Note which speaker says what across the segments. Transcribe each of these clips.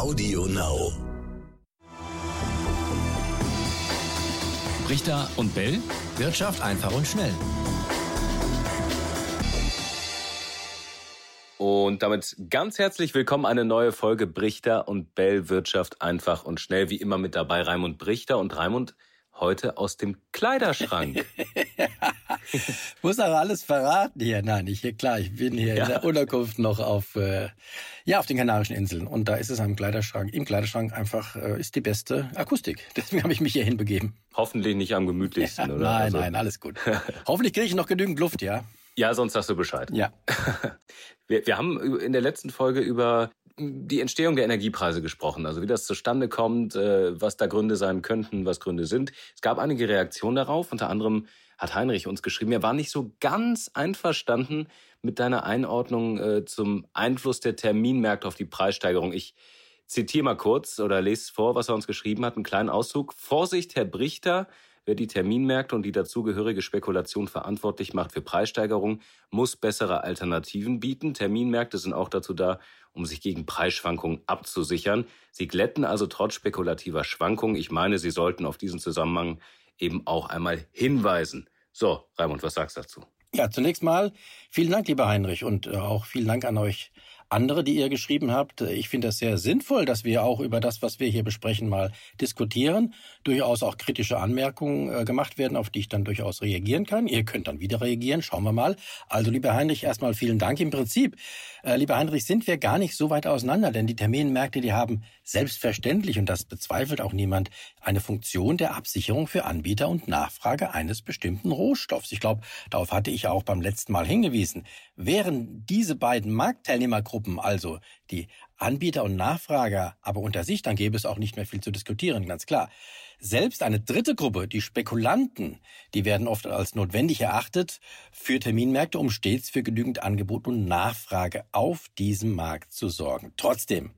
Speaker 1: Audio Now.
Speaker 2: Richter und Bell. Wirtschaft einfach und schnell.
Speaker 3: Und damit ganz herzlich willkommen eine neue Folge Brichter und Bell Wirtschaft einfach und schnell. Wie immer mit dabei Raimund Brichter und Raimund heute aus dem Kleiderschrank.
Speaker 4: Muss aber alles verraten hier. Nein, ich hier klar, ich bin hier ja. in der Unterkunft noch auf äh, ja auf den Kanarischen Inseln und da ist es am Kleiderschrank. Im Kleiderschrank einfach äh, ist die beste Akustik. Deswegen habe ich mich hier hinbegeben.
Speaker 3: Hoffentlich nicht am gemütlichsten, ja, oder?
Speaker 4: Nein, also. nein, alles gut. Hoffentlich kriege ich noch genügend Luft, ja.
Speaker 3: Ja, sonst sagst du Bescheid.
Speaker 4: Ja.
Speaker 3: Wir, wir haben in der letzten Folge über die Entstehung der Energiepreise gesprochen, also wie das zustande kommt, äh, was da Gründe sein könnten, was Gründe sind. Es gab einige Reaktionen darauf, unter anderem hat Heinrich uns geschrieben, er war nicht so ganz einverstanden mit deiner Einordnung äh, zum Einfluss der Terminmärkte auf die Preissteigerung. Ich zitiere mal kurz oder lese vor, was er uns geschrieben hat, einen kleinen Auszug. Vorsicht, Herr Brichter, Wer die Terminmärkte und die dazugehörige Spekulation verantwortlich macht für Preissteigerungen, muss bessere Alternativen bieten. Terminmärkte sind auch dazu da, um sich gegen Preisschwankungen abzusichern. Sie glätten also trotz spekulativer Schwankungen. Ich meine, Sie sollten auf diesen Zusammenhang eben auch einmal hinweisen. So, Raimund, was sagst du dazu?
Speaker 4: Ja, zunächst mal vielen Dank, lieber Heinrich, und äh, auch vielen Dank an euch andere, die ihr geschrieben habt. Ich finde das sehr sinnvoll, dass wir auch über das, was wir hier besprechen, mal diskutieren. Durchaus auch kritische Anmerkungen äh, gemacht werden, auf die ich dann durchaus reagieren kann. Ihr könnt dann wieder reagieren. Schauen wir mal. Also, lieber Heinrich, erstmal vielen Dank. Im Prinzip, äh, lieber Heinrich, sind wir gar nicht so weit auseinander, denn die Terminmärkte, die haben selbstverständlich, und das bezweifelt auch niemand, eine Funktion der Absicherung für Anbieter und Nachfrage eines bestimmten Rohstoffs. Ich glaube, darauf hatte ich auch beim letzten Mal hingewiesen. Wären diese beiden Marktteilnehmergruppen, also die Anbieter und Nachfrager, aber unter sich, dann gäbe es auch nicht mehr viel zu diskutieren, ganz klar. Selbst eine dritte Gruppe, die Spekulanten, die werden oft als notwendig erachtet für Terminmärkte, um stets für genügend Angebot und Nachfrage auf diesem Markt zu sorgen. Trotzdem,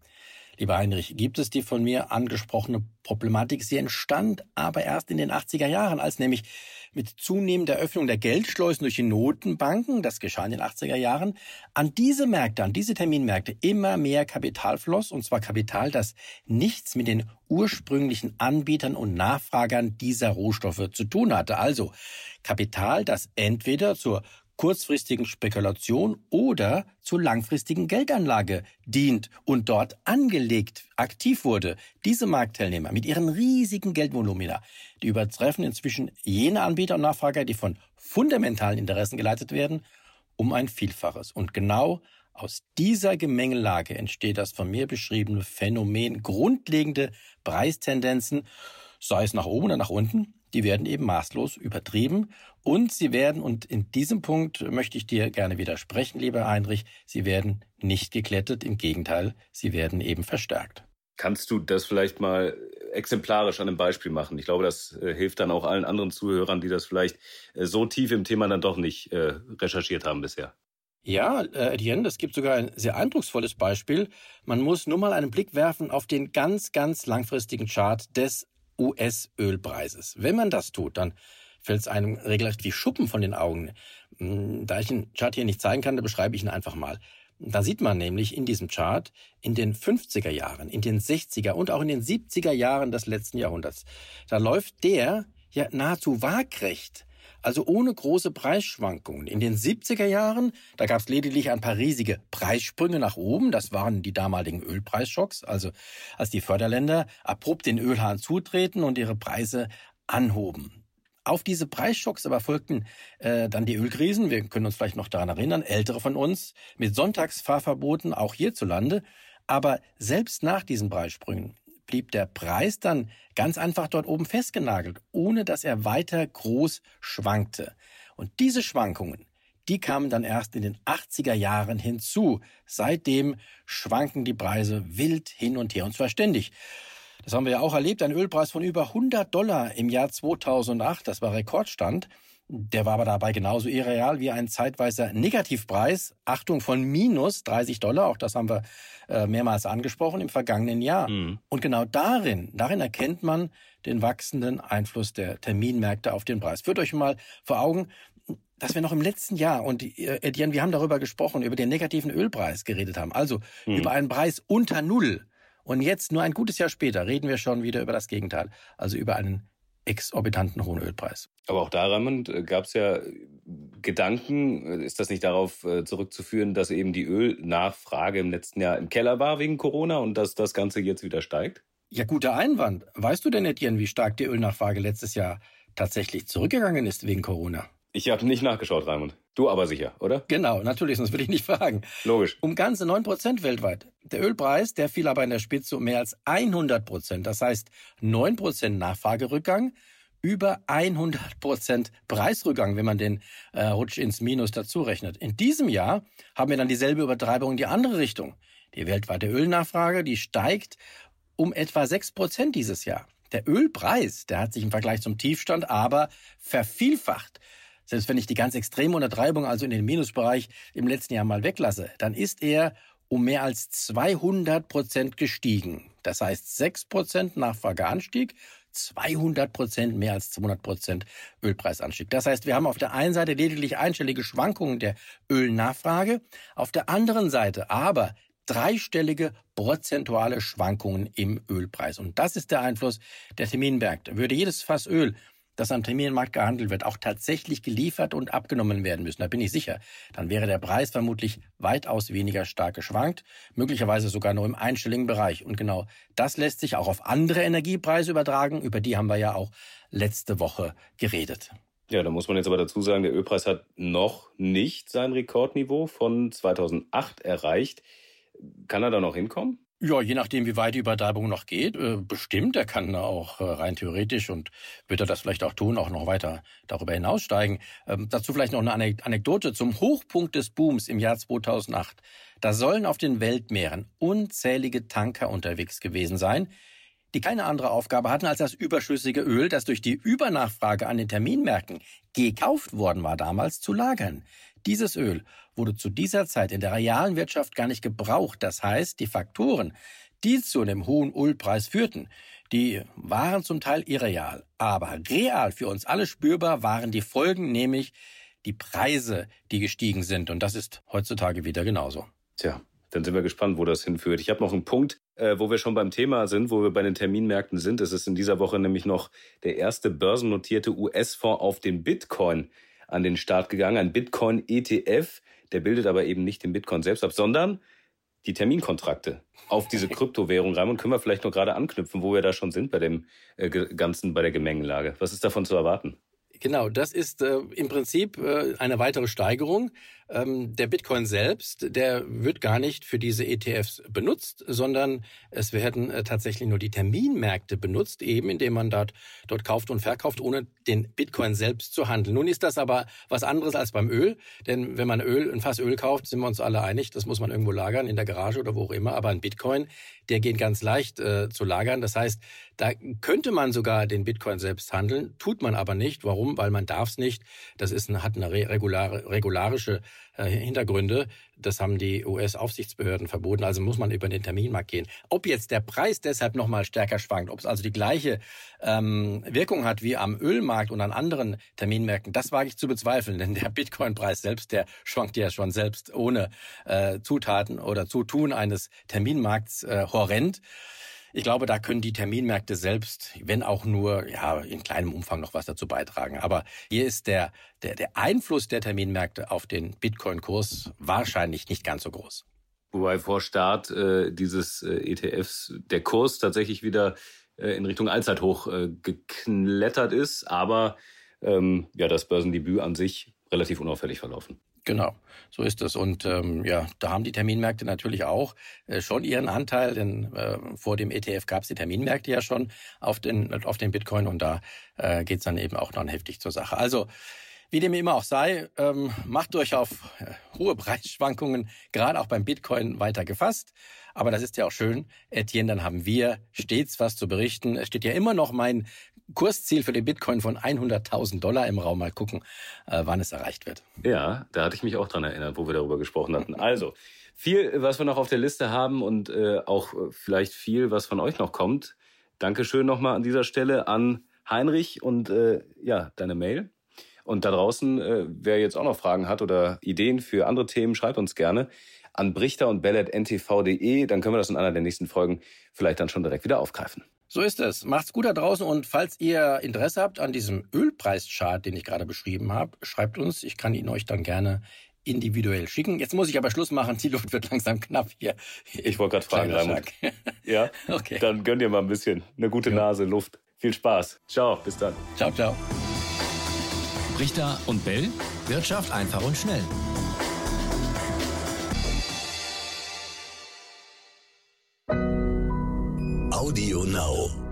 Speaker 4: Lieber Heinrich, gibt es die von mir angesprochene Problematik? Sie entstand aber erst in den 80er Jahren, als nämlich mit zunehmender Öffnung der Geldschleusen durch die Notenbanken, das geschah in den 80er Jahren, an diese Märkte, an diese Terminmärkte immer mehr Kapital floss, und zwar Kapital, das nichts mit den ursprünglichen Anbietern und Nachfragern dieser Rohstoffe zu tun hatte. Also Kapital, das entweder zur kurzfristigen Spekulation oder zur langfristigen Geldanlage dient und dort angelegt aktiv wurde. Diese Marktteilnehmer mit ihren riesigen Geldvolumina, die übertreffen inzwischen jene Anbieter und Nachfrager, die von fundamentalen Interessen geleitet werden, um ein Vielfaches. Und genau aus dieser Gemengelage entsteht das von mir beschriebene Phänomen grundlegende Preistendenzen, sei es nach oben oder nach unten, die werden eben maßlos übertrieben und sie werden, und in diesem Punkt möchte ich dir gerne widersprechen, lieber Heinrich, sie werden nicht geklettet, im Gegenteil, sie werden eben verstärkt.
Speaker 3: Kannst du das vielleicht mal exemplarisch an einem Beispiel machen? Ich glaube, das äh, hilft dann auch allen anderen Zuhörern, die das vielleicht äh, so tief im Thema dann doch nicht äh, recherchiert haben bisher.
Speaker 4: Ja, äh, Etienne, es gibt sogar ein sehr eindrucksvolles Beispiel. Man muss nur mal einen Blick werfen auf den ganz, ganz langfristigen Chart des US-Ölpreises. Wenn man das tut, dann fällt es einem regelrecht wie Schuppen von den Augen. Hm, da ich den Chart hier nicht zeigen kann, da beschreibe ich ihn einfach mal. Da sieht man nämlich in diesem Chart in den 50er Jahren, in den 60er und auch in den 70er Jahren des letzten Jahrhunderts, da läuft der ja nahezu waagrecht also ohne große Preisschwankungen. In den 70er Jahren, da gab es lediglich ein paar riesige Preissprünge nach oben, das waren die damaligen Ölpreisschocks, also als die Förderländer abrupt den Ölhahn zutreten und ihre Preise anhoben. Auf diese Preisschocks aber folgten äh, dann die Ölkrisen. Wir können uns vielleicht noch daran erinnern, ältere von uns, mit Sonntagsfahrverboten auch hierzulande. Aber selbst nach diesen Preissprüngen blieb der Preis dann ganz einfach dort oben festgenagelt, ohne dass er weiter groß schwankte. Und diese Schwankungen, die kamen dann erst in den 80er Jahren hinzu. Seitdem schwanken die Preise wild hin und her und zwar ständig. Das haben wir ja auch erlebt, ein Ölpreis von über 100 Dollar im Jahr 2008, das war Rekordstand. Der war aber dabei genauso irreal wie ein zeitweiser Negativpreis. Achtung von minus 30 Dollar, auch das haben wir äh, mehrmals angesprochen im vergangenen Jahr. Mhm. Und genau darin, darin erkennt man den wachsenden Einfluss der Terminmärkte auf den Preis. Führt euch mal vor Augen, dass wir noch im letzten Jahr, und äh, Etienne, wir haben darüber gesprochen, über den negativen Ölpreis geredet haben, also mhm. über einen Preis unter Null. Und jetzt, nur ein gutes Jahr später, reden wir schon wieder über das Gegenteil, also über einen exorbitanten hohen Ölpreis.
Speaker 3: Aber auch da, Raymond, äh, gab es ja Gedanken, ist das nicht darauf äh, zurückzuführen, dass eben die Ölnachfrage im letzten Jahr im Keller war wegen Corona und dass das Ganze jetzt wieder steigt?
Speaker 4: Ja, guter Einwand. Weißt du denn, Etienne, wie stark die Ölnachfrage letztes Jahr tatsächlich zurückgegangen ist wegen Corona?
Speaker 3: Ich habe nicht nachgeschaut, Raimund. Du aber sicher, oder?
Speaker 4: Genau, natürlich, sonst würde ich nicht fragen.
Speaker 3: Logisch.
Speaker 4: Um ganze 9 Prozent weltweit. Der Ölpreis, der fiel aber in der Spitze um mehr als 100 Prozent. Das heißt, 9 Prozent Nachfragerückgang, über 100 Prozent Preisrückgang, wenn man den äh, Rutsch ins Minus dazu rechnet. In diesem Jahr haben wir dann dieselbe Übertreibung in die andere Richtung. Die weltweite Ölnachfrage, die steigt um etwa 6 Prozent dieses Jahr. Der Ölpreis, der hat sich im Vergleich zum Tiefstand aber vervielfacht. Selbst wenn ich die ganz extreme Untertreibung, also in den Minusbereich, im letzten Jahr mal weglasse, dann ist er um mehr als 200 Prozent gestiegen. Das heißt 6 Prozent Nachfrageanstieg, 200 Prozent, mehr als 200 Prozent Ölpreisanstieg. Das heißt, wir haben auf der einen Seite lediglich einstellige Schwankungen der Ölnachfrage, auf der anderen Seite aber dreistellige prozentuale Schwankungen im Ölpreis. Und das ist der Einfluss der Terminmärkte. Würde jedes Fass Öl, das am Terminmarkt gehandelt wird, auch tatsächlich geliefert und abgenommen werden müssen, da bin ich sicher, dann wäre der Preis vermutlich weitaus weniger stark geschwankt, möglicherweise sogar nur im einstelligen Bereich. Und genau das lässt sich auch auf andere Energiepreise übertragen, über die haben wir ja auch letzte Woche geredet.
Speaker 3: Ja, da muss man jetzt aber dazu sagen, der Ölpreis hat noch nicht sein Rekordniveau von 2008 erreicht. Kann er da noch hinkommen?
Speaker 4: Ja, je nachdem, wie weit die Übertreibung noch geht, äh, bestimmt. Er kann auch äh, rein theoretisch und wird er das vielleicht auch tun, auch noch weiter darüber hinaussteigen. Ähm, dazu vielleicht noch eine Anekdote zum Hochpunkt des Booms im Jahr 2008. Da sollen auf den Weltmeeren unzählige Tanker unterwegs gewesen sein, die keine andere Aufgabe hatten, als das überschüssige Öl, das durch die Übernachfrage an den Terminmärkten gekauft worden war damals, zu lagern. Dieses Öl wurde zu dieser Zeit in der realen Wirtschaft gar nicht gebraucht. Das heißt, die Faktoren, die zu dem hohen Ölpreis führten, die waren zum Teil irreal. Aber real für uns alle spürbar waren die Folgen, nämlich die Preise, die gestiegen sind. Und das ist heutzutage wieder genauso.
Speaker 3: Tja, dann sind wir gespannt, wo das hinführt. Ich habe noch einen Punkt, äh, wo wir schon beim Thema sind, wo wir bei den Terminmärkten sind. Es ist in dieser Woche nämlich noch der erste börsennotierte US-Fonds auf den Bitcoin an den Start gegangen, ein Bitcoin-ETF. Der bildet aber eben nicht den Bitcoin selbst ab, sondern die Terminkontrakte auf diese Kryptowährung rein. Und können wir vielleicht noch gerade anknüpfen, wo wir da schon sind bei dem äh, Ganzen, bei der Gemengelage. Was ist davon zu erwarten?
Speaker 4: Genau, das ist äh, im Prinzip äh, eine weitere Steigerung. Ähm, der Bitcoin selbst, der wird gar nicht für diese ETFs benutzt, sondern es werden äh, tatsächlich nur die Terminmärkte benutzt, eben indem man dort, dort kauft und verkauft, ohne den Bitcoin selbst zu handeln. Nun ist das aber was anderes als beim Öl, denn wenn man Öl, ein Fass Öl kauft, sind wir uns alle einig, das muss man irgendwo lagern, in der Garage oder wo auch immer, aber ein Bitcoin, der geht ganz leicht äh, zu lagern. Das heißt, da könnte man sogar den Bitcoin selbst handeln, tut man aber nicht. Warum? weil man darf es nicht. Das ist eine, hat eine regulare, regularische Hintergründe. Das haben die US-Aufsichtsbehörden verboten. Also muss man über den Terminmarkt gehen. Ob jetzt der Preis deshalb nochmal stärker schwankt, ob es also die gleiche ähm, Wirkung hat wie am Ölmarkt und an anderen Terminmärkten, das wage ich zu bezweifeln. Denn der Bitcoin-Preis selbst, der schwankt ja schon selbst ohne äh, Zutaten oder Zutun eines Terminmarkts äh, horrend. Ich glaube, da können die Terminmärkte selbst, wenn auch nur ja, in kleinem Umfang noch was dazu beitragen. Aber hier ist der, der, der Einfluss der Terminmärkte auf den Bitcoin-Kurs wahrscheinlich nicht ganz so groß.
Speaker 3: Wobei vor Start äh, dieses äh, ETFs der Kurs tatsächlich wieder äh, in Richtung Allzeithoch äh, geklettert ist, aber ähm, ja, das Börsendebüt an sich relativ unauffällig verlaufen.
Speaker 4: Genau, so ist es. Und ähm, ja, da haben die Terminmärkte natürlich auch äh, schon ihren Anteil, denn äh, vor dem ETF gab es die Terminmärkte ja schon auf den, auf den Bitcoin und da äh, geht dann eben auch dann heftig zur Sache. Also wie dem immer auch sei, ähm, macht euch auf äh, hohe Preisschwankungen, gerade auch beim Bitcoin, weiter gefasst. Aber das ist ja auch schön, Etienne, dann haben wir stets was zu berichten. Es steht ja immer noch mein Kursziel für den Bitcoin von 100.000 Dollar im Raum. Mal gucken, äh, wann es erreicht wird.
Speaker 3: Ja, da hatte ich mich auch dran erinnert, wo wir darüber gesprochen hatten. Also, viel, was wir noch auf der Liste haben und äh, auch äh, vielleicht viel, was von euch noch kommt. Dankeschön nochmal an dieser Stelle an Heinrich und äh, ja, deine Mail. Und da draußen, äh, wer jetzt auch noch Fragen hat oder Ideen für andere Themen, schreibt uns gerne an brichter und bellet.ntv.de. Dann können wir das in einer der nächsten Folgen vielleicht dann schon direkt wieder aufgreifen.
Speaker 4: So ist es. Macht's gut da draußen und falls ihr Interesse habt an diesem Ölpreischart, den ich gerade beschrieben habe, schreibt uns. Ich kann ihn euch dann gerne individuell schicken. Jetzt muss ich aber Schluss machen. Die Luft wird langsam knapp hier.
Speaker 3: Ich wollte gerade fragen, Raimund. Ja? Okay. Dann gönn dir mal ein bisschen. Eine gute ja. Nase, Luft. Viel Spaß. Ciao, bis dann.
Speaker 4: Ciao, ciao.
Speaker 2: Richter und Bell. Wirtschaft einfach und schnell.
Speaker 1: now.